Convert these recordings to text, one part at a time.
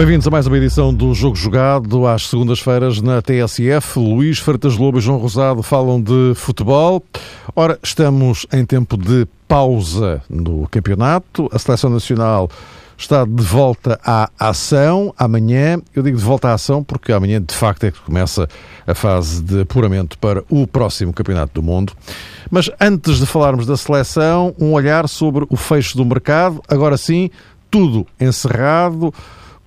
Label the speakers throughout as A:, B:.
A: Bem-vindos a mais uma edição do Jogo Jogado, às segundas-feiras na TSF. Luís Fertas Lobo e João Rosado falam de futebol. Ora, estamos em tempo de pausa no campeonato. A Seleção Nacional está de volta à ação amanhã. Eu digo de volta à ação porque amanhã, de facto, é que começa a fase de apuramento para o próximo Campeonato do Mundo. Mas antes de falarmos da seleção, um olhar sobre o fecho do mercado. Agora sim, tudo encerrado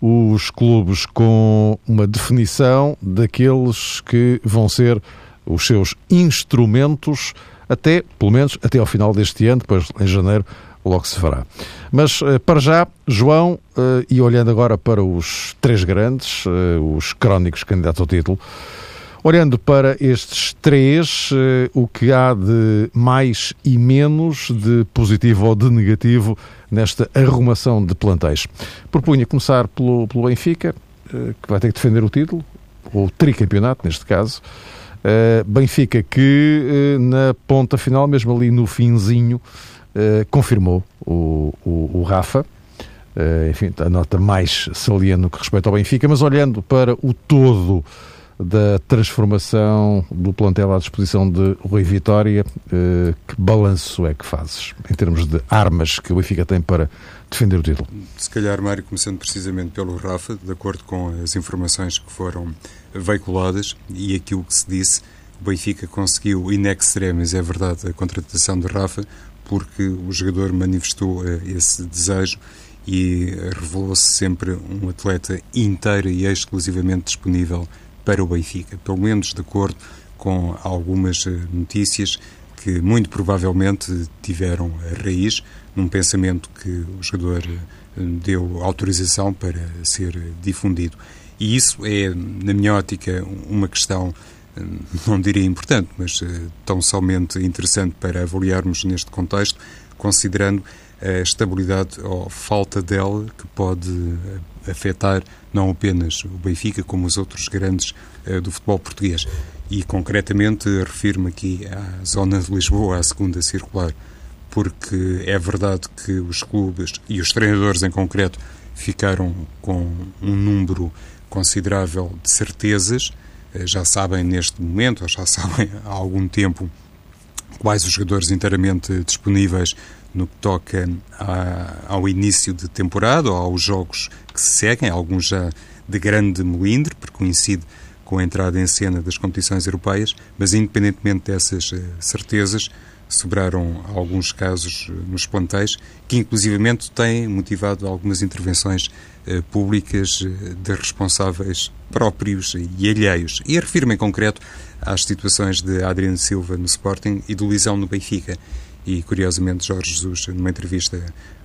A: os clubes com uma definição daqueles que vão ser os seus instrumentos até, pelo menos, até ao final deste ano, depois em janeiro logo se fará. Mas eh, para já, João, eh, e olhando agora para os três grandes, eh, os crónicos candidatos ao título, olhando para estes três, o que há de mais e menos, de positivo ou de negativo, nesta arrumação de plantéis. Propunha começar pelo, pelo Benfica, eh, que vai ter que defender o título, ou tricampeonato, neste caso. Uh, Benfica que na ponta final, mesmo ali no finzinho, confirmou o, o, o Rafa. enfim, a nota mais saliente no que respeita ao Benfica, mas olhando para o todo da transformação do plantel à disposição de Rui Vitória, eh, que balanço é que fazes em termos de armas que o Benfica tem para defender o título?
B: Se calhar, Mário, começando precisamente pelo Rafa, de acordo com as informações que foram veiculadas e aquilo que se disse, o Benfica conseguiu in extremis, é verdade, a contratação de Rafa, porque o jogador manifestou eh, esse desejo e revelou-se sempre um atleta inteiro e exclusivamente disponível para o Benfica, pelo menos de acordo com algumas eh, notícias que muito provavelmente tiveram raiz num pensamento que o jogador eh, deu autorização para ser difundido. E isso é, na minha ótica, uma questão, eh, não diria importante, mas tão somente interessante para avaliarmos neste contexto, considerando a estabilidade ou falta dela que pode afetar não apenas o Benfica, como os outros grandes uh, do futebol português. E, concretamente, refiro-me aqui à zona de Lisboa, à segunda circular, porque é verdade que os clubes e os treinadores em concreto ficaram com um número considerável de certezas, uh, já sabem neste momento, ou já sabem há algum tempo, quais os jogadores inteiramente disponíveis no que toca a, ao início de temporada ou aos jogos que se seguem, alguns já de grande melindre, porque coincide com a entrada em cena das competições europeias, mas independentemente dessas uh, certezas, sobraram alguns casos uh, nos plantéis que inclusivamente têm motivado algumas intervenções uh, públicas de responsáveis próprios e alheios. E refiro-me em concreto às situações de Adriano Silva no Sporting e do Lisão no Benfica. E, curiosamente, Jorge Jesus, numa entrevista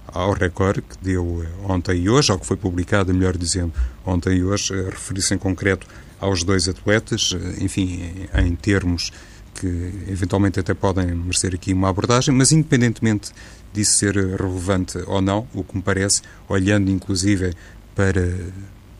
B: ao Record, que deu eh, ontem e hoje, ao que foi publicado, melhor dizendo, ontem e hoje, eh, referir-se em concreto aos dois atletas, eh, enfim, em termos que eventualmente até podem merecer aqui uma abordagem, mas independentemente disso ser relevante ou não, o que me parece, olhando inclusive para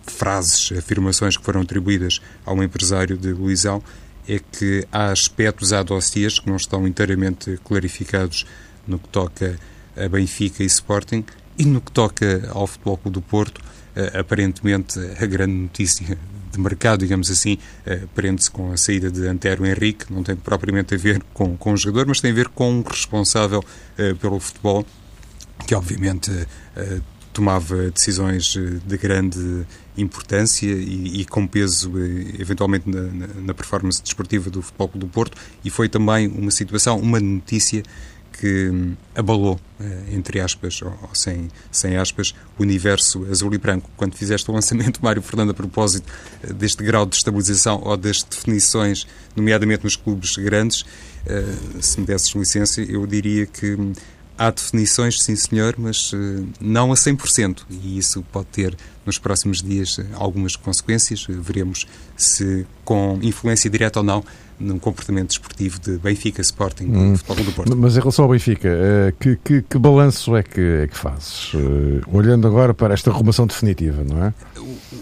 B: frases, afirmações que foram atribuídas ao empresário de Luizão, é que há aspectos, há dossiês que não estão inteiramente clarificados no que toca a Benfica e Sporting e no que toca ao Futebol Clube do Porto, uh, aparentemente a grande notícia de mercado, digamos assim, uh, prende-se com a saída de Antero Henrique, não tem propriamente a ver com, com o jogador, mas tem a ver com um responsável uh, pelo futebol, que obviamente tomava decisões de grande importância e, e com peso, eventualmente, na, na, performance desportiva do Futebol do Porto, e foi também uma situação, uma notícia que hum, abalou, eh, entre aspas, ou sem, sem aspas, o universo azul e branco. Quando fizeste o lançamento, Mário Fernando, a propósito eh, deste grau de estabilização ou das definições, nomeadamente nos clubes grandes, eh, se me desses licença, eu diria que hum, há definições, sim senhor, mas não a 100%. E isso pode ter, nos próximos dias, algumas consequências. Veremos se, com influência direta ou não, num comportamento desportivo de Benfica, Sporting hum. Futebol do Porto.
A: Mas em relação ao Benfica, eh, que, que, que balanço é que, é que fazes? Eh, olhando agora para esta arrumação definitiva, não é?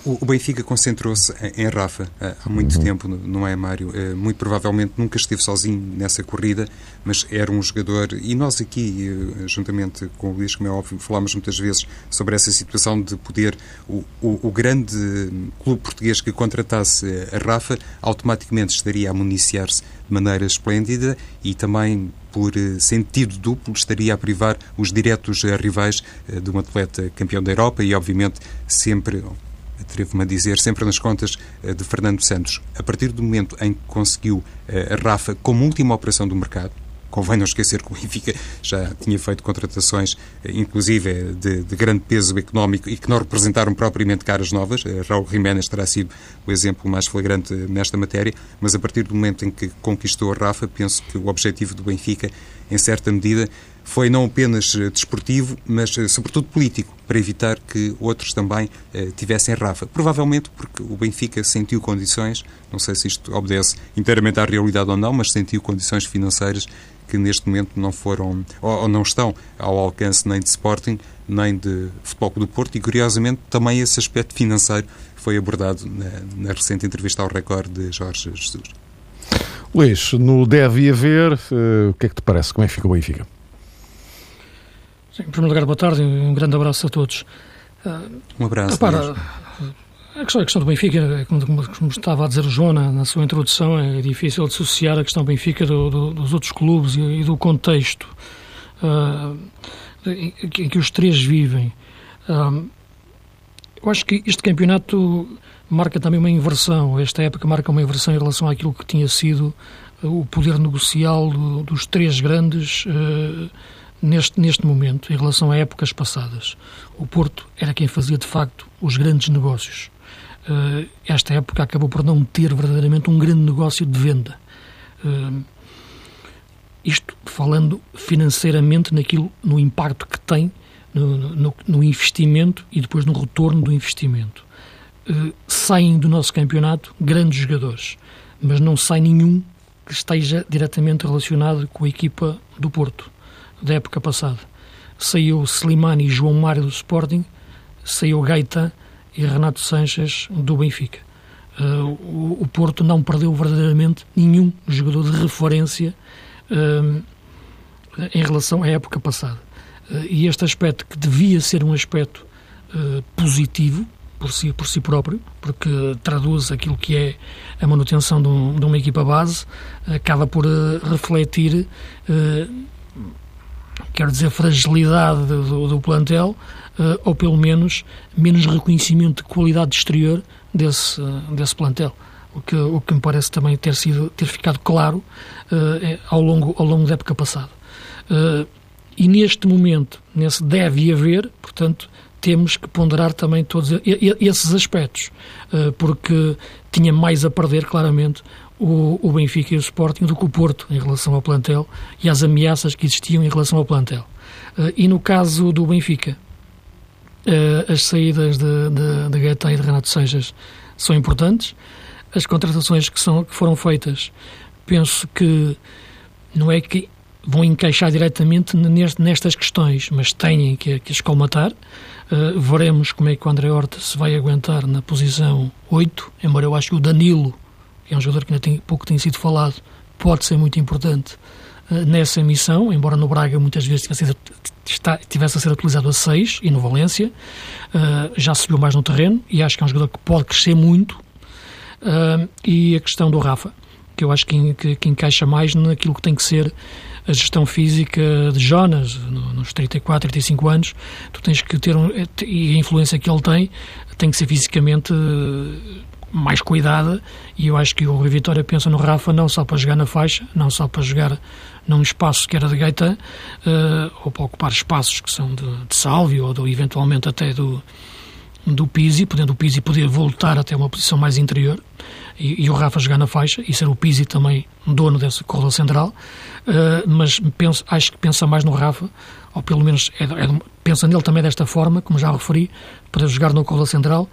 B: O, o Benfica concentrou-se em Rafa eh, há muito uhum. tempo, não é, Mário? Muito provavelmente nunca esteve sozinho nessa corrida, mas era um jogador, e nós aqui, juntamente com o Luís, como é óbvio, falámos muitas vezes sobre essa situação de poder o, o, o grande clube português que contratasse a Rafa automaticamente estaria a municiar beneficiar-se de maneira esplêndida e também por eh, sentido duplo, estaria a privar os diretos eh, rivais eh, de um atleta campeão da Europa e, obviamente, sempre, atrevo-me a dizer, sempre nas contas de Fernando Santos. A partir do momento em que conseguiu a Rafa como última operação do mercado, Convém não esquecer que o Benfica já tinha feito contratações, eh, inclusive de, de, grande peso económico e que não representaram propriamente caras novas. Eh, Raul Jiménez terá sido o exemplo mais flagrante nesta matéria, mas a partir do momento em que conquistou a Rafa, penso que o objetivo do Benfica, em certa medida, foi não apenas eh, desportivo, mas sobretudo político, para evitar que outros também eh, tivessem Rafa. Provavelmente porque o Benfica sentiu condições, não sei se isto obedece inteiramente à realidade ou não, mas sentiu condições financeiras que neste momento não foram ou, não estão ao alcance nem de Sporting nem de Futebol do Porto e curiosamente também esse aspecto financeiro foi abordado na, na recente entrevista ao Record de Jorge Jesus.
A: Luís, no deve haver, uh, o que é que te parece? Como é que fica o Benfica?
C: Sim, em primeiro lugar, boa tarde e um grande abraço a todos.
B: Uh, um abraço.
C: Repara, a questão, do Benfica, como, estava a dizer o Joana na sua introdução, é difícil dissociar a questão do Benfica do, do, dos outros clubes e, e do contexto uh, em, em, que os três vivem. Uh, eu acho que este campeonato marca também uma inversão. Esta época marca uma inversão em relação àquilo que tinha sido o poder negocial do, dos três grandes uh, neste, neste momento, em relação a épocas passadas. O Porto era quem fazia, de facto, os grandes negócios. Uh, esta época acabou por não ter verdadeiramente um grande negócio de venda. Uh, isto falando financeiramente naquilo, no impacto que tem no, no, no investimento e depois no retorno do investimento. Uh, saem do nosso campeonato grandes jogadores, mas não sai nenhum que esteja diretamente relacionado com a equipa do Porto da época passada. Saiu Slimani e João Mário do Sporting, saiu Gaeta e Renato Sanches do Benfica. Uh, o, Porto não perdeu verdadeiramente nenhum jogador de referência uh, em relação à época passada. Uh, e este aspecto, que devia ser um aspecto positivo por si, por si próprio, porque traduz aquilo que é a manutenção de, um, de uma equipa base, acaba por refletir quero dizer, fragilidade do, do plantel, uh, ou pelo menos menos reconhecimento de qualidade exterior desse, uh, desse plantel. O que, o que me parece também ter, sido, ter ficado claro uh, ao, longo, ao longo da época passada. e neste momento, nesse deve haver, portanto, temos que ponderar também todos esses aspectos, porque tinha mais a perder, claramente, o, o Benfica e o Sporting do que o Porto em relação ao plantel e às ameaças que existiam em relação ao plantel. Uh, e no caso do Benfica, uh, as saídas de, de, de Guetta e de Renato Sejas são importantes. As contratações que, são, que foram feitas, penso que não é que vão encaixar diretamente nestas questões, mas têm que, que as colmatar. Uh, veremos como é que o André Horta se vai aguentar na posição 8, embora eu acho que o Danilo é um jogador que ainda tem, pouco tem sido falado, pode ser muito importante uh, nessa missão, embora no Braga muitas vezes tivesse, a ser utilizado a 6 e no Valência, uh, já subiu mais no terreno e acho que é um jogador que pode crescer muito. Uh, e a questão do Rafa, que eu acho que, encaixa mais naquilo que tem que ser a gestão física de Jonas, no, nos 34, 35 anos, tu tens que ter, um, e a influência que ele tem, tem que ser fisicamente mais cuidada e eu acho que o Rui Vitória pensa no Rafa não só para jogar na faixa, não só para jogar num espaço que era de Gaetan uh, ou para ocupar espaços que são de, de Sálvio ou do, eventualmente até do, do Pisi, podendo o Pisi poder voltar até uma posição mais interior e, e, o Rafa jogar na faixa e ser o Pisi também dono dessa corredor central, uh, mas penso, acho que pensa mais no Rafa, ou pelo menos é, é, pensa nele também desta forma, como já referi, para jogar no corredor central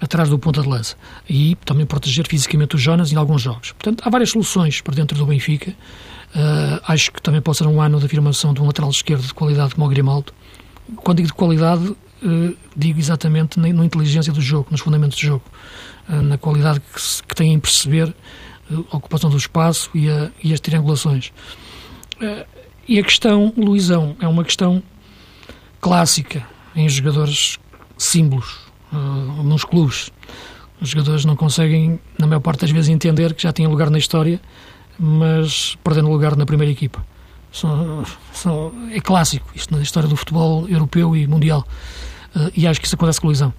C: atrás do ponta de lança e também proteger fisicamente o Jonas em alguns jogos. Portanto, há várias soluções para dentro do Benfica. Uh, acho que também pode ser um ano de afirmação de um lateral esquerdo de qualidade como o Grimaldo. Quando digo de qualidade, uh, digo exatamente na, na, inteligência do jogo, nos fundamentos do jogo, uh, na qualidade que, se, que tem em perceber a ocupação do espaço e, a, e as triangulações. e a questão, Luizão, é uma questão clássica em jogadores símbolos uh, nos clubes. Os jogadores não conseguem, na maior parte das vezes, entender que já tinham lugar na história, mas perdendo lugar na primeira equipa. São, são, é clássico isto na história do futebol europeu e mundial. Uh, e acho que isso acontece com o Luizão.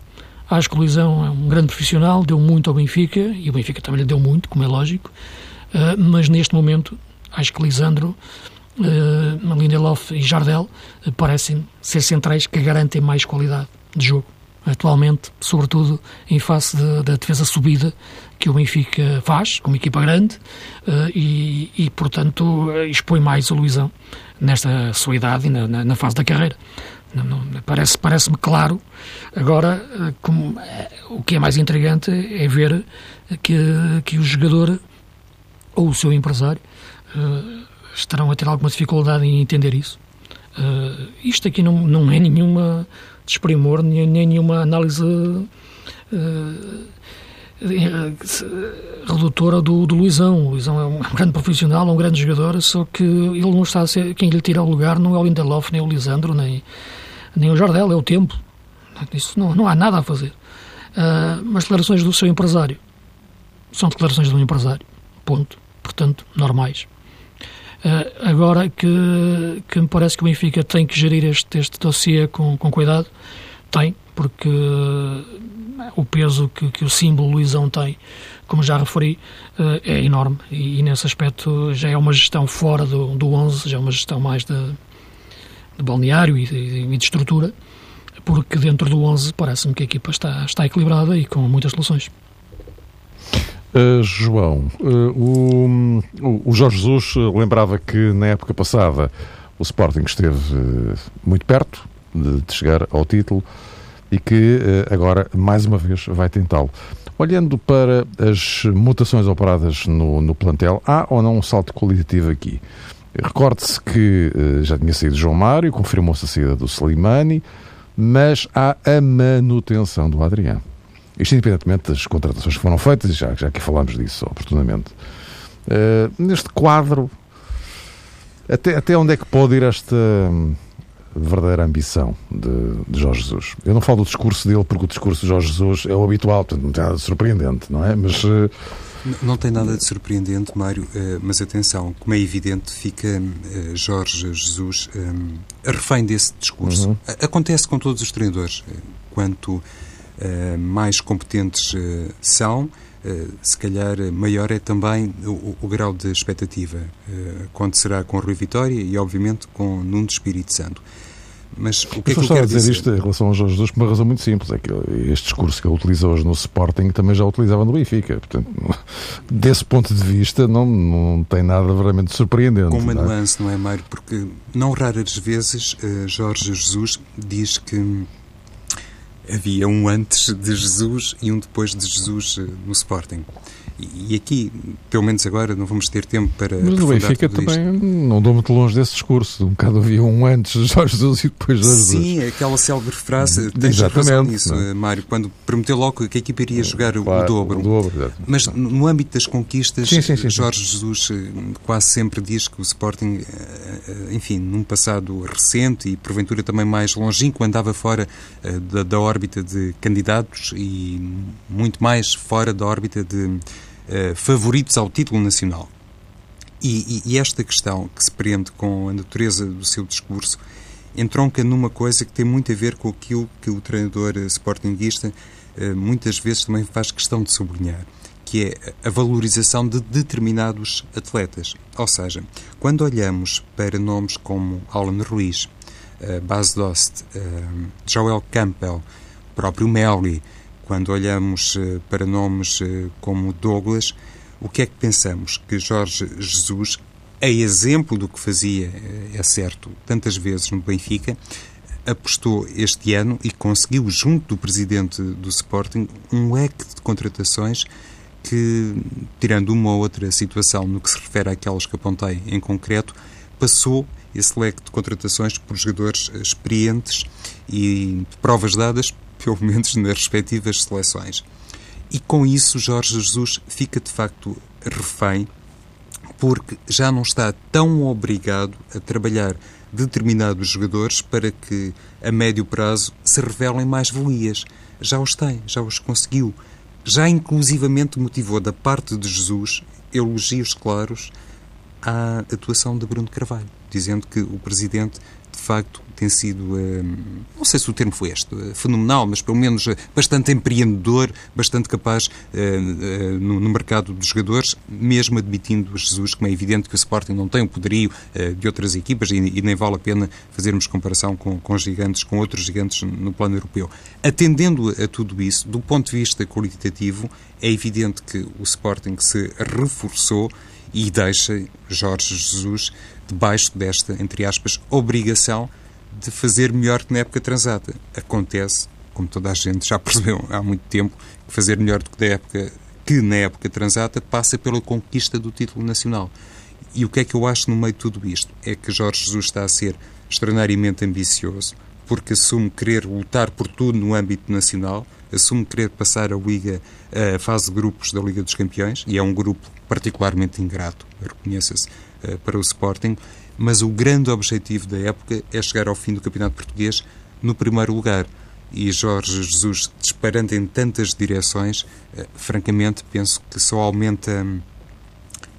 C: Acho que o Luizão é um grande profissional, deu muito ao Benfica, e o Benfica também lhe deu muito, como é lógico, uh, mas neste momento acho que Lisandro, uh, Lindelof e Jardel parecem ser centrais que garantem mais qualidade de jogo atualmente, sobretudo em face de, da defesa subida que o Benfica faz, com uma equipa grande, uh, e, e, portanto, expõe mais o Luizão nesta sua idade e na, na, fase da carreira. Não, não, parece, parece-me claro. Agora, uh, como, o que é mais intrigante é ver que, que o jogador ou o seu empresário estarão a ter alguma dificuldade em entender isso. isto aqui não, não é nenhuma desprimor nem, nem nenhuma análise uh, redutora do, do Luizão. O Luizão é um grande profissional, um grande jogador, só que ele não está a ser. Quem lhe tira o lugar não é o Lindelof, nem o Lisandro, nem, nem o Jardel, é o tempo. Isso não, não há nada a fazer. Uh, mas declarações do seu empresário são declarações de um empresário. Ponto. Portanto, normais. Uh, agora que, que me parece que o Benfica tem que gerir este, este dossiê com, com cuidado, tem, porque uh, o peso que, que, o símbolo Luizão tem, como já referi, uh, é enorme e, e, nesse aspecto já é uma gestão fora do, do 11, já é uma gestão mais de, de balneário e de, e de estrutura, porque dentro do 11 parece-me que a equipa está, está equilibrada e com muitas soluções.
A: Uh, João, uh, o, o, Jorge Jesus lembrava que na época passada o Sporting esteve uh, muito perto de, de, chegar ao título e que agora, mais uma vez, vai tentá-lo. Olhando para as mutações operadas no, no, plantel, há ou não um salto qualitativo aqui? Recorde-se que já tinha saído João Mário, confirmou-se a saída do Slimani, mas há a manutenção do Adriano. Isto independentemente das contratações que foram feitas, já, já aqui falámos disso oportunamente. Uh, neste quadro, até, até onde é que pode ir esta hum, verdadeira ambição de, de, Jorge Jesus? Eu não falo do discurso dele, porque o discurso de Jorge Jesus é o habitual, portanto não tem nada de surpreendente, não é? Mas. Uh...
B: Não tem nada de surpreendente, Mário, uh, mas atenção, como é evidente, fica Jorge Jesus refém desse discurso. Uhum. Acontece com todos os treinadores. Quanto eh, mais competentes uh, são, uh, se calhar maior é também o, o grau de expectativa. acontecerá com Rui Vitória e, obviamente, com Nuno Espírito Santo. Mas o que é que eu quero
A: dizer, dizer isto em relação ao Jorge Jesus por uma razão muito simples, é que este discurso que ele utiliza hoje no Sporting também já utilizava no Benfica. Portanto, desse ponto de vista não, não tem nada verdadeiramente surpreendente.
B: Com uma não é? nuance, não é, Mário? Porque não raras vezes Jorge Jesus diz que havia um antes de Jesus e um depois de Jesus eh, no Sporting. E aqui, pelo menos agora, não vamos ter tempo para.
A: Mas
B: no
A: Benfica também isto. não dou muito longe desse discurso. Um bocado havia um antes de Jorge Jesus e depois de Jesus.
B: Sim, aquela célebre frase. Tens razão nisso, não? É? Mário, quando prometeu logo que a equipa iria jogar claro, o dobro. O dobro Mas no âmbito das conquistas, sim, sim, sim, Jorge Jesus eh, quase sempre diz que o Sporting, eh, enfim, num passado recente e porventura também mais longínquo, andava fora da, da órbita de candidatos e muito mais fora da órbita de eh, favoritos ao título nacional. E, e, e, esta questão, que se prende com a natureza do seu discurso, entronca numa coisa que tem muito a ver com aquilo que o treinador sportinguista muitas vezes também faz questão de sublinhar que é a valorização de determinados atletas. Ou seja, quando olhamos para nomes como Alan Ruiz, uh, Bas Dost, uh, Joel Campbell, próprio Melly, quando olhamos uh, para nomes como Douglas, o que é que pensamos? Que Jorge Jesus, a exemplo do que fazia, é certo, tantas vezes no Benfica, apostou este ano e conseguiu, junto do presidente do Sporting, um leque de contratações que, tirando uma ou outra situação no que se refere àquelas que apontei em concreto, passou esse leque de contratações por jogadores experientes e provas dadas, pelo menos nas respectivas seleções. E com isso, Jorge Jesus fica de facto refém, porque já não está tão obrigado a trabalhar determinados jogadores para que, a médio prazo, se revelem mais valias. Já os tem, já os conseguiu já inclusivamente motivou da parte de Jesus elogios claros à atuação de Bruno Carvalho, dizendo que o Presidente, de facto, tem sido, eh, não sei se o termo foi este, eh, fenomenal, mas pelo menos eh, bastante empreendedor, bastante capaz no mercado dos jogadores, mesmo admitindo Jesus, como é evidente que o Sporting não tem o poderio de outras equipas e nem vale a pena fazermos comparação com, com gigantes, com outros gigantes no plano europeu. Atendendo a tudo isso, do ponto de vista qualitativo, é evidente que o Sporting se reforçou e deixa Jorge Jesus debaixo desta, entre aspas, obrigação de fazer melhor que na época transata. Acontece, como toda a gente já percebeu há muito tempo, que fazer melhor do que, na época, que na época transata passa pela conquista do título nacional. E o que é que eu acho no meio de tudo isto? É que Jorge Jesus está a ser extraordinariamente ambicioso, porque assume querer lutar por tudo no âmbito nacional, assume querer passar a Liga, a fase de grupos da Liga dos Campeões, e é um grupo particularmente ingrato, reconheça-se, eh, para o Sporting, mas o grande objetivo da época é chegar ao fim do Campeonato Português no primeiro lugar. E Jorge Jesus, disparando em tantas direções, eh, francamente penso que só aumenta hum,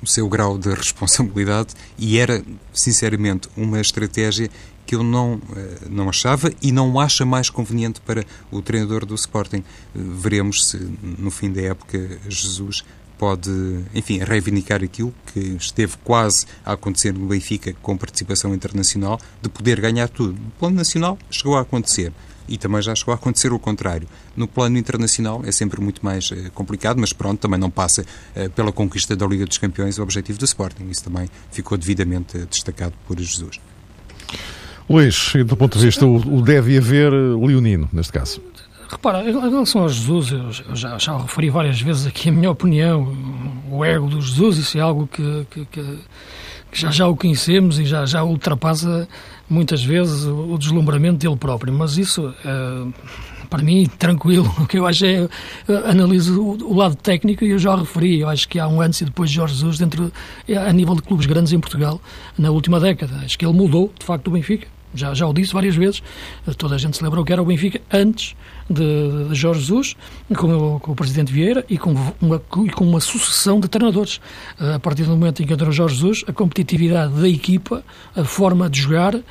B: o seu grau de responsabilidade e era, sinceramente, uma estratégia que eu não, eh, não achava e não acha mais conveniente para o treinador do Sporting. Veremos se no fim da época Jesus pode, enfim, reivindicar aquilo que esteve quase a acontecer no Benfica com participação internacional, de poder ganhar tudo. No plano nacional chegou a acontecer e também já chegou a acontecer o contrário. No plano internacional é sempre muito mais uh, complicado, mas pronto, também não passa uh, pela conquista da Liga dos Campeões o objetivo do Sporting. Isso também ficou devidamente uh, destacado por Jesus.
A: Luís, do ponto de vista, o, o deve haver leonino, neste caso.
C: Repara, em relação ao Jesus, eu já, já referi várias vezes aqui a minha opinião, o ego do Jesus, isso é algo que, que, que já já o conhecemos e já, já ultrapassa muitas vezes o, o deslumbramento dele próprio, mas isso, é, para mim, tranquilo. O que eu acho é, analiso o, o, lado técnico e eu já referi, eu acho que há um antes e depois de Jorge Jesus dentro, a nível de clubes grandes em Portugal, na última década. Acho que ele mudou, de facto, o Benfica já, já o disse várias vezes, toda a gente se lembra o que era o Benfica antes de, Jorge Jesus, com o, com o Presidente Vieira e com, uma, com uma sucessão de treinadores. A partir do momento em que entrou Jorge Jesus, a competitividade da equipa, a forma de jogar, uh,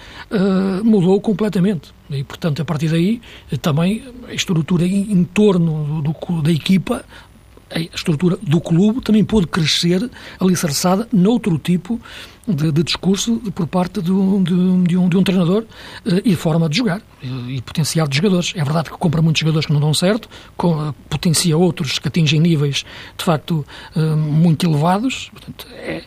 C: mudou completamente. E, portanto, a partir daí, também a estrutura em, em torno do, do, da equipa a estrutura do clube também pôde crescer alicerçada noutro tipo de, de discurso por parte de um, de, um, de um treinador uh, e forma de jogar e, e potenciar de jogadores. É verdade que compra muitos jogadores que não dão certo, uh, potencia outros que atingem níveis de facto muito elevados, portanto, é,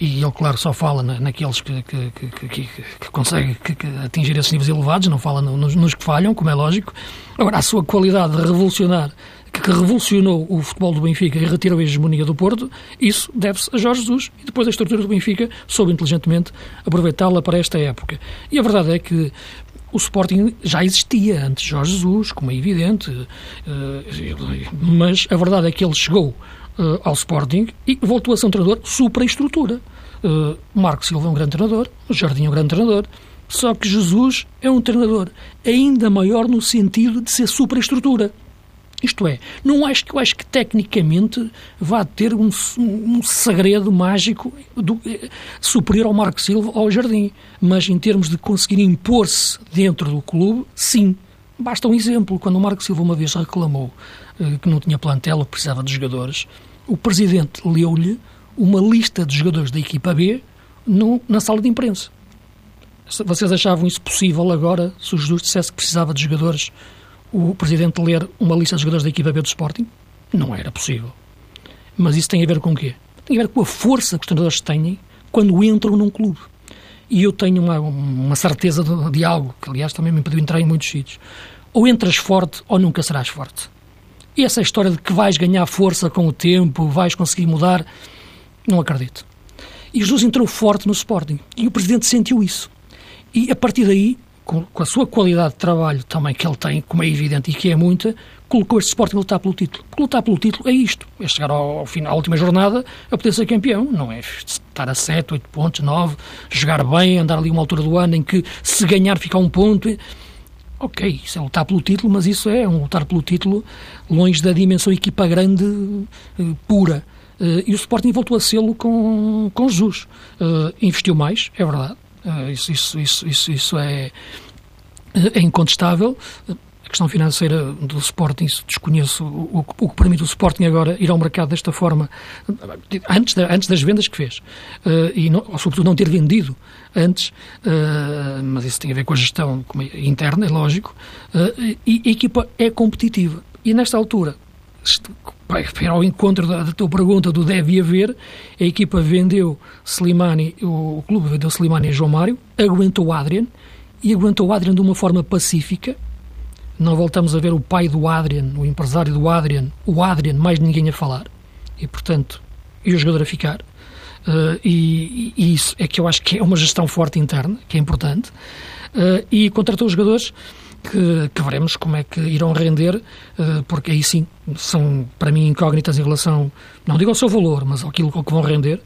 C: e ele, claro, só fala na, naqueles que, que, que, que, que conseguem que, atingir esses níveis elevados, não fala nos, nos que falham, como é lógico. Agora, a sua qualidade de revolucionar que revolucionou o futebol do Benfica e retirou a hegemonia do Porto, isso deve-se a Jorge Jesus e depois a estrutura do Benfica soube inteligentemente aproveitá-la para esta época. E a verdade é que o Sporting já existia antes de Jorge Jesus, como é evidente, eh, mas a verdade é que ele chegou eh, ao Sporting e voltou a ser um treinador supra-estrutura. Eh, Marco Silva é um grande treinador, Jardim é um grande treinador, só que Jesus é um treinador ainda maior no sentido de ser supra-estrutura. Isto é, não acho que eu acho que tecnicamente vá ter um, um segredo mágico do, eh, superior ao Marco Silva ou ao Jardim, mas em termos de conseguir impor-se dentro do clube, sim. Basta um exemplo. Quando o Marco Silva uma vez reclamou uh, que não tinha plantel, precisava de jogadores, o presidente leu-lhe uma lista de jogadores da equipa B no, na sala de imprensa. Vocês achavam isso possível agora, se o Jesus dissesse que precisava de jogadores, o presidente ler uma lista de jogadores da equipa B do Sporting? Não era possível. Mas isso tem a ver com o quê? Tem a ver com a força que os treinadores têm quando entram num clube. E eu tenho uma, uma certeza de, de, algo, que aliás também me impediu entrar em muitos sítios. Ou entras forte ou nunca serás forte. E essa história de que vais ganhar força com o tempo, vais conseguir mudar, não acredito. E Jesus entrou forte no Sporting. E o Presidente sentiu isso. E a partir daí, com, com, a sua qualidade de trabalho também que ele tem, como é evidente e que é muita, colocou este Sporting a lutar pelo título. Porque lutar pelo título é isto. É chegar ao, ao final, à última jornada, a poder ser campeão. Não é estar a 7, 8 pontos, 9, jogar bem, andar ali uma altura do ano em que se ganhar fica um ponto. Ok, isso é lutar pelo título, mas isso é um lutar pelo título longe da dimensão equipa grande uh, pura. Uh, e o Sporting voltou a sê-lo com, com Jesus. Uh, investiu mais, é verdade. Isso, isso, isso, isso, isso é, é incontestável. A questão financeira do Sporting, desconheço o, o, que permite o Sporting agora ir ao mercado desta forma, antes, antes das vendas que fez, uh, e não, ou sobretudo não ter vendido antes, uh, mas isso tem a ver com a gestão é, interna, é lógico, uh, e a equipa é competitiva. E nesta altura, para ao encontro da, da tua pergunta do deve haver, a equipa vendeu Slimani, o, o clube vendeu Slimani e João Mário, aguentou o Adrian, e aguentou o Adrian de uma forma pacífica, não voltamos a ver o pai do Adrian, o empresário do Adrian, o Adrian, mais ninguém a falar. E, portanto, e o jogador a ficar. Uh, e, e, isso é que eu acho que é uma gestão forte interna, que é importante. Uh, e contratou os jogadores que, que, veremos como é que irão render, uh, porque aí sim são, para mim, incógnitas em relação, não digo ao seu valor, mas àquilo que vão render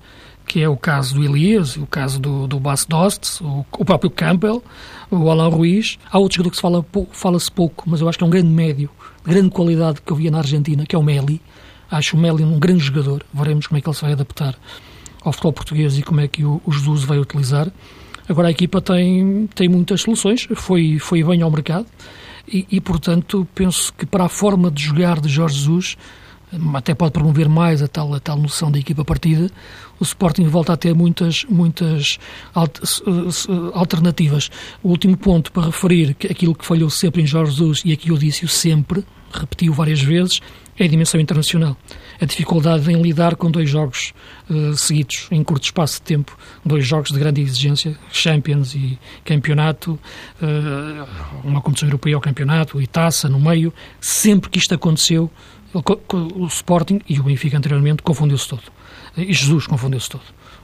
C: que é o caso do Elias, o caso do, do Bas Dost, o, o, próprio Campbell, o Alain Ruiz. Há outro jogador que se fala, fala-se pouco, mas eu acho que é um grande médio, de grande qualidade que eu via na Argentina, que é o Meli. Acho o Meli um grande jogador. Veremos como é que ele se vai adaptar ao futebol português e como é que o, o Jesus vai utilizar. Agora a equipa tem, tem muitas soluções, foi, foi bem ao mercado e, e, portanto, penso que para a forma de jogar de Jorge Jesus até pode promover mais a tal, a tal noção da equipa partida, o Sporting volta a ter muitas, muitas alternativas. O último ponto para referir que aquilo que falhou sempre em Jorge Jesus, e aqui eu disse-o sempre, repetiu várias vezes, é a dimensão internacional. A dificuldade em lidar com dois jogos uh, seguidos, em curto espaço de tempo, dois jogos de grande exigência, Champions e campeonato, uh, uma competição europeia ao campeonato e taça no meio. Sempre que isto aconteceu, o Sporting e o Benfica anteriormente confundiu-se todo. E Jesus confundiu-se todo.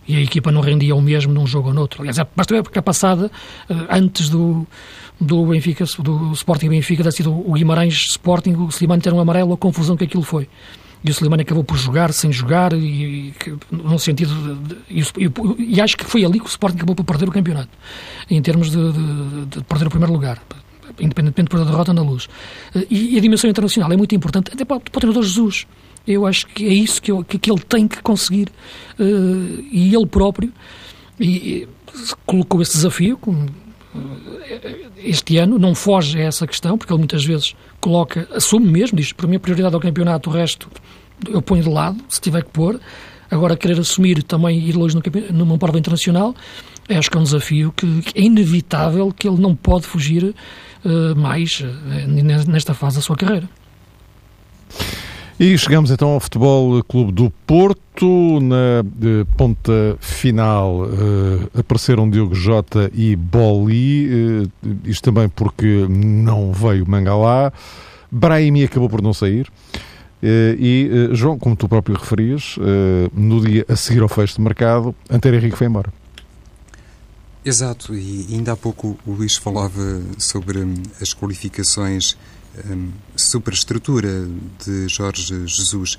C: E a equipa não rendia o mesmo num jogo ou noutro. Aliás, basta ver porque a passada, eh, antes do, do Benfica, do Sporting Benfica, ter sido o Guimarães Sporting, o Slimani ter um amarelo, a confusão que aquilo foi. E o Slimani acabou por jogar sem jogar, e, e no sentido. De, de, e, e, acho que foi ali que o Sporting acabou por perder o campeonato, em termos de, de perder o primeiro lugar independentemente da derrota na luz. E, a dimensão internacional é muito importante, até para, para o treinador Jesus. Eu acho que é isso que, eu, que, que ele tem que conseguir. Uh, e ele próprio e, colocou esse desafio com, uh, este ano, não foge a essa questão, porque ele muitas vezes coloca, assume mesmo, diz, para mim a prioridade é o campeonato, o resto eu ponho de lado, se tiver que pôr. Agora, querer assumir também ir longe numa prova internacional, acho que é um desafio que, que é inevitável, que ele não pode fugir uh, mais uh, nesta fase da sua carreira.
A: E chegamos então ao Futebol Clube do Porto. Na ponta final uh, apareceram Diogo Jota e Boli, uh, isto também porque não veio Mangalá. Brahimi acabou por não sair. Uh, e, João, como tu próprio referias, no dia a seguir ao fecho de mercado, Antero Henrique foi embora.
B: Exato, e ainda há pouco o Luís falava sobre hum, as qualificações, um, superestrutura de Jorge Jesus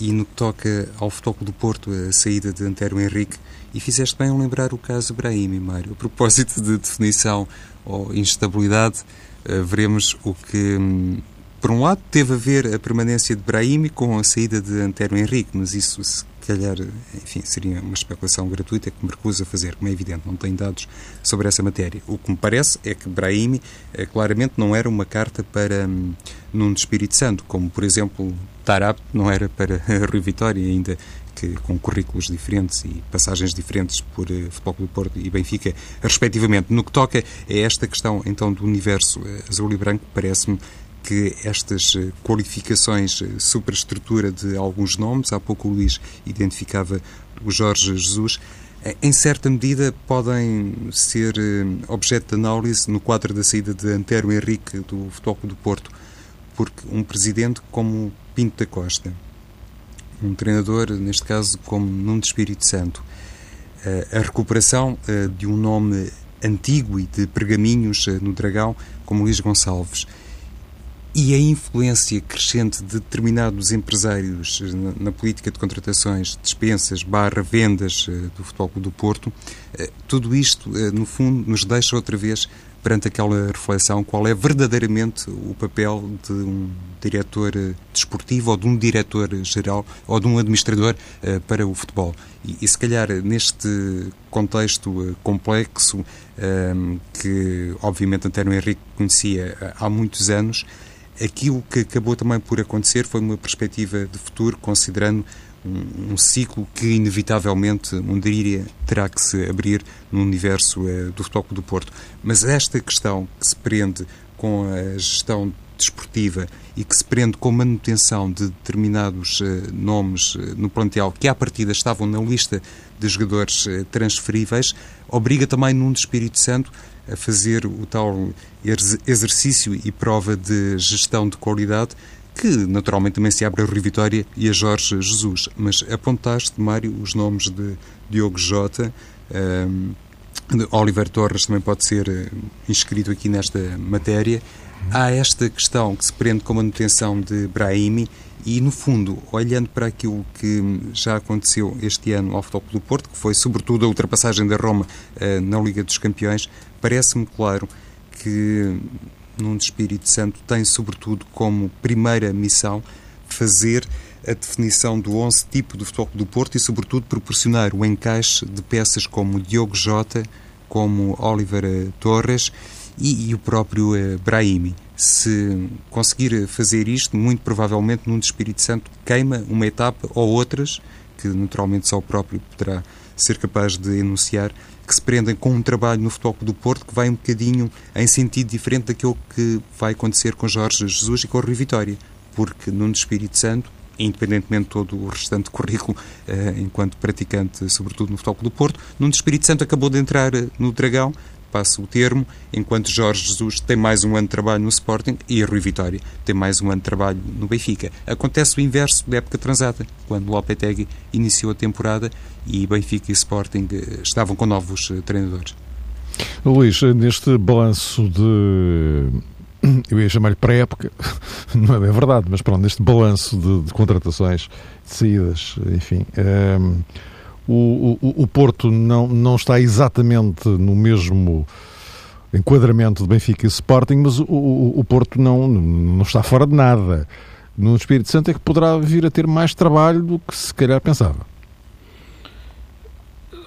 B: e no que toca ao Futebol do Porto, a saída de Antero Henrique, e fizeste bem lembrar o caso Brahim, Mário. A propósito de definição ou instabilidade, uh, veremos o que um, Por um lado, teve a ver a permanência de Brahimi com a saída de Antero Henrique, mas isso se calhar, enfim, seria uma especulação gratuita que me recuso a fazer, como é evidente, não tenho dados sobre essa matéria. O que me parece é que Brahimi eh, claramente não era uma carta para hum, Nuno Espírito Santo, como por exemplo Tarap não era para Rui Vitória, ainda que com currículos diferentes e passagens diferentes por uh, Futebol Clube Porto e Benfica, respectivamente. No que toca a esta questão, então, do universo uh, azul e branco, parece-me que estas uh, qualificações, superestrutura de alguns nomes, há pouco o Luís identificava o Jorge Jesus, em certa medida podem ser objeto de análise no quadro da saída de Antero Henrique do Futebol do Porto, porque um presidente como Pinto da Costa, um treinador, neste caso, como Nuno de Espírito Santo. Eh, a recuperação eh, de um nome antigo e de pergaminhos eh, no Dragão, como Luís Gonçalves, e a influência crescente de determinados empresários na, política de contratações, dispensas, barra, vendas do Futebol Clube do Porto, tudo isto, no fundo, nos deixa outra vez perante aquela reflexão qual é verdadeiramente o papel de um diretor eh, desportivo ou de um diretor geral ou de um administrador para o futebol. E, e, se calhar neste contexto complexo que obviamente António Henrique conhecia há muitos anos, aquilo que acabou também por acontecer foi uma perspectiva de futuro considerando um, um, ciclo que inevitavelmente, um terá que se abrir no universo uh, do Futebol do Porto. Mas esta questão que se prende com a gestão desportiva e que se prende com a manutenção de determinados uh, nomes uh, no plantel que à partida estavam na lista de jogadores transferíveis, obriga também Nuno Espírito Santo a fazer o tal exercício e prova de gestão de qualidade que naturalmente também se abre a Rui Vitória e a Jorge Jesus. Mas apontaste, Mário, os nomes de Diogo Jota, um, de Oliver Torres também pode ser eh, inscrito aqui nesta matéria. Há esta questão que se prende com a manutenção de Brahimi e, no fundo, olhando para aquilo que já aconteceu este ano ao Futebol do Porto, que foi sobretudo a ultrapassagem da Roma uh, na Liga dos Campeões, parece-me claro que Nuno Espírito Santo tem, sobretudo, como primeira missão fazer a definição do 11 tipo do Futebol do Porto e, sobretudo, proporcionar o encaixe de peças como Diogo Jota, como Oliver Torres e, e o próprio uh, Brahimi. Se conseguir fazer isto, muito provavelmente Nuno Espírito Santo queima uma etapa ou outras, que naturalmente só o próprio poderá ser capaz de enunciar, que se prendem com um trabalho no Futebol do Porto que vai um bocadinho em sentido diferente daquilo que vai acontecer com Jorge Jesus e com o Rui Vitória, porque Nuno Espírito Santo, independentemente de todo o restante currículo eh, enquanto praticante, sobretudo no Futebol do Porto, Nuno Espírito Santo acabou de entrar eh, no Dragão, passo o termo, enquanto Jorge Jesus tem mais um ano de trabalho no Sporting e Rui Vitória tem mais um ano de trabalho no Benfica. Acontece o inverso da época transata, quando Lopetegui iniciou a temporada e Benfica e Sporting eh, estavam com novos eh, treinadores.
A: Luís, neste balanço de eu ia chamar-lhe pré-época, não é verdade, mas pronto, neste balanço de, de contratações, de saídas, enfim, um, ehm, o, o, o, Porto não, não está exatamente no mesmo enquadramento de Benfica e Sporting, mas o, o, Porto não, não está fora de nada. No Espírito Santo é que poderá vir a ter mais trabalho do que se calhar pensava.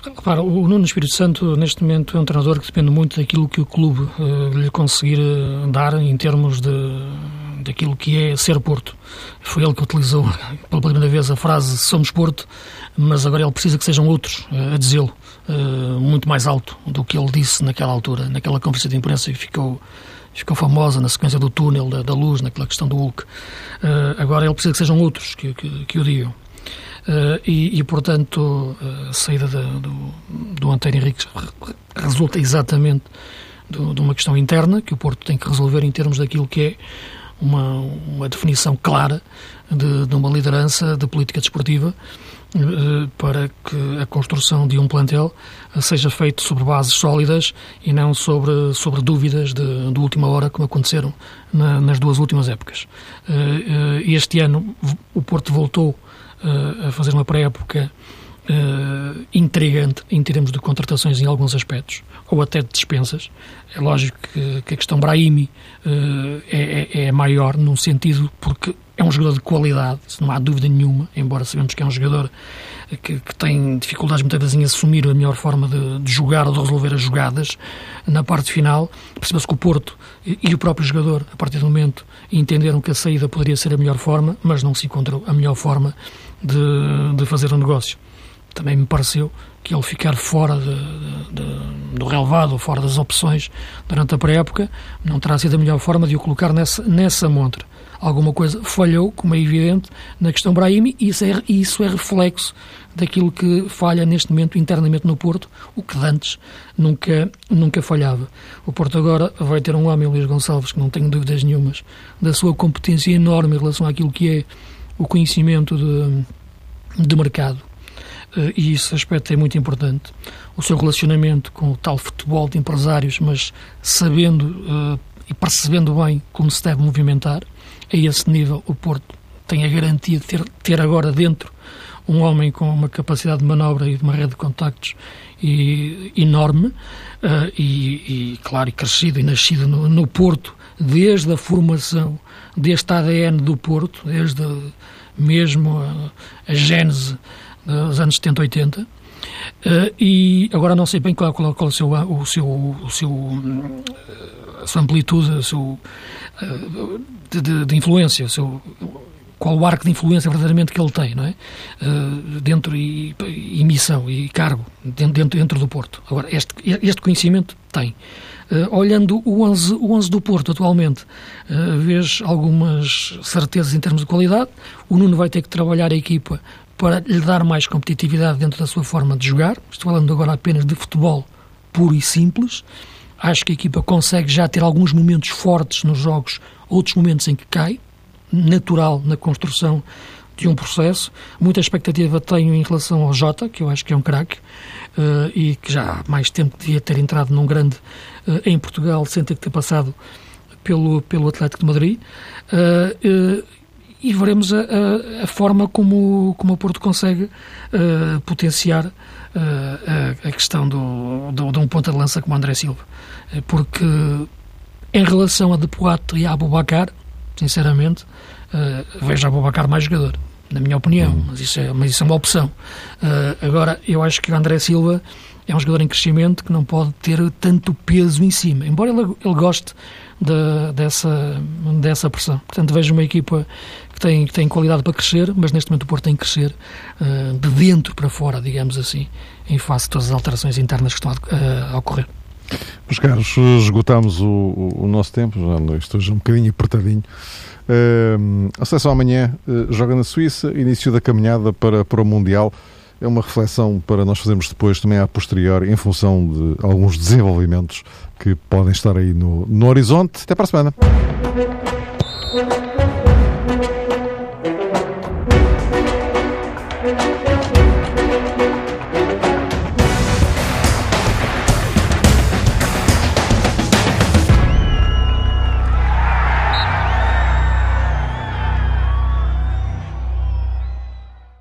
C: Repara, o Nuno Espírito Santo, neste momento, é um treinador que depende muito daquilo que o clube uh, lhe conseguir uh, dar em termos de, daquilo que é ser Porto. Foi ele que utilizou pela primeira vez a frase somos Porto, mas agora ele precisa que sejam outros uh, a dizê-lo, muito mais alto do que ele disse naquela altura, naquela conferência de imprensa e ficou ficou famosa na sequência do túnel da, da luz, naquela questão do Hulk. agora ele precisa que sejam outros que, que, que o digam. Uh, e, e, portanto, a saída de, do, do António Henrique resulta exatamente do, de uma questão interna que o Porto tem que resolver em termos daquilo que é uma, uma definição clara de, de uma liderança de política desportiva uh, para que a construção de um plantel seja feita sobre bases sólidas e não sobre, sobre dúvidas de, de última hora, como aconteceram na, nas duas últimas épocas. Uh, este ano o Porto voltou a fazer uma pré-época intrigante em termos de contratações em alguns aspectos, ou até de dispensas. É lógico que, que a questão Brahimi uh, é, é, maior num sentido porque é um jogador de qualidade, não há dúvida nenhuma, embora sabemos que é um jogador que, que tem dificuldades muitas vezes em assumir a melhor forma de, de, jogar ou de resolver as jogadas na parte final. Percebeu-se que o Porto e, e, o próprio jogador, a partir do momento, entenderam que a saída poderia ser a melhor forma, mas não se encontrou a melhor forma de, de fazer o um negócio. Também me pareceu que ele ficar fora de, de, do relevado fora das opções durante a pré-época não terá sido a melhor forma de o colocar nessa, nessa montra alguma coisa falhou, como é evidente, na questão Brahimi, e isso é, isso é reflexo daquilo que falha neste momento internamente no Porto, o que antes nunca, nunca falhava. O Porto agora vai ter um homem, Luís Gonçalves, que não tenho dúvidas nenhumas, da sua competência enorme em relação àquilo que é o conhecimento de, de mercado. Eh, e esse aspecto é muito importante. O seu relacionamento com o tal futebol de empresários, mas sabendo uh, e percebendo bem como se deve movimentar, a esse nível o Porto tem a garantia de ter, ter agora dentro um homem com uma capacidade de manobra e de uma rede de contactos e, enorme uh, e, e, claro, e crescido e nascido no, no, Porto desde a formação deste ADN do Porto, desde mesmo a, a gênese dos anos 70, 80. Uh, e agora não sei bem qual, qual, qual o seu, o seu, o seu, a sua amplitude, o seu, de, de, de influência, seu, qual o arco de influência verdadeiramente que ele tem, não é? Uh, dentro e, e, missão e cargo dentro, dentro do Porto. Agora, este, este conhecimento tem. Uh, olhando o 11, o 11 do Porto atualmente, uh, vês algumas certezas em termos de qualidade. O Nuno vai ter que trabalhar a equipa para lhe dar mais competitividade dentro da sua forma de jogar. Estou falando agora apenas de futebol puro e simples. Acho que a equipa consegue já ter alguns momentos fortes nos jogos, outros momentos em que cai, natural na construção de um processo. Muita expectativa tenho em relação ao Jota, que eu acho que é um craque, uh, e que já há mais tempo devia ter entrado num grande uh, em Portugal, sem ter que ter passado pelo, pelo Atlético de Madrid. Uh, e veremos a, a, a, forma como, como o Porto consegue potenciar a, a, questão do, do, de um ponta de lança como André Silva. Porque em relação a De Poitre e a Abubacar, sinceramente, uh, vejo a Abubacar mais jogador, na minha opinião, uhum. mas, isso é, mas isso é uma opção. Uh, agora, eu acho que o André Silva é um jogador em crescimento que não pode ter tanto peso em cima, embora ele, ele goste de, dessa, dessa pressão. Portanto, vejo uma equipa que tem, que tem qualidade para crescer, mas neste momento o Porto tem que crescer uh, de dentro para fora, digamos assim, em face de todas as alterações internas que estão a, a ocorrer.
A: Meus caros, esgotámos o, o, o, nosso tempo, já estou já um bocadinho apertadinho. Uh, a seleção amanhã uh, joga na Suíça, início da caminhada para, para o Mundial. É uma reflexão para nós fazermos depois, também a posteriori, em função de alguns desenvolvimentos que podem estar aí no, no horizonte. Até para a semana.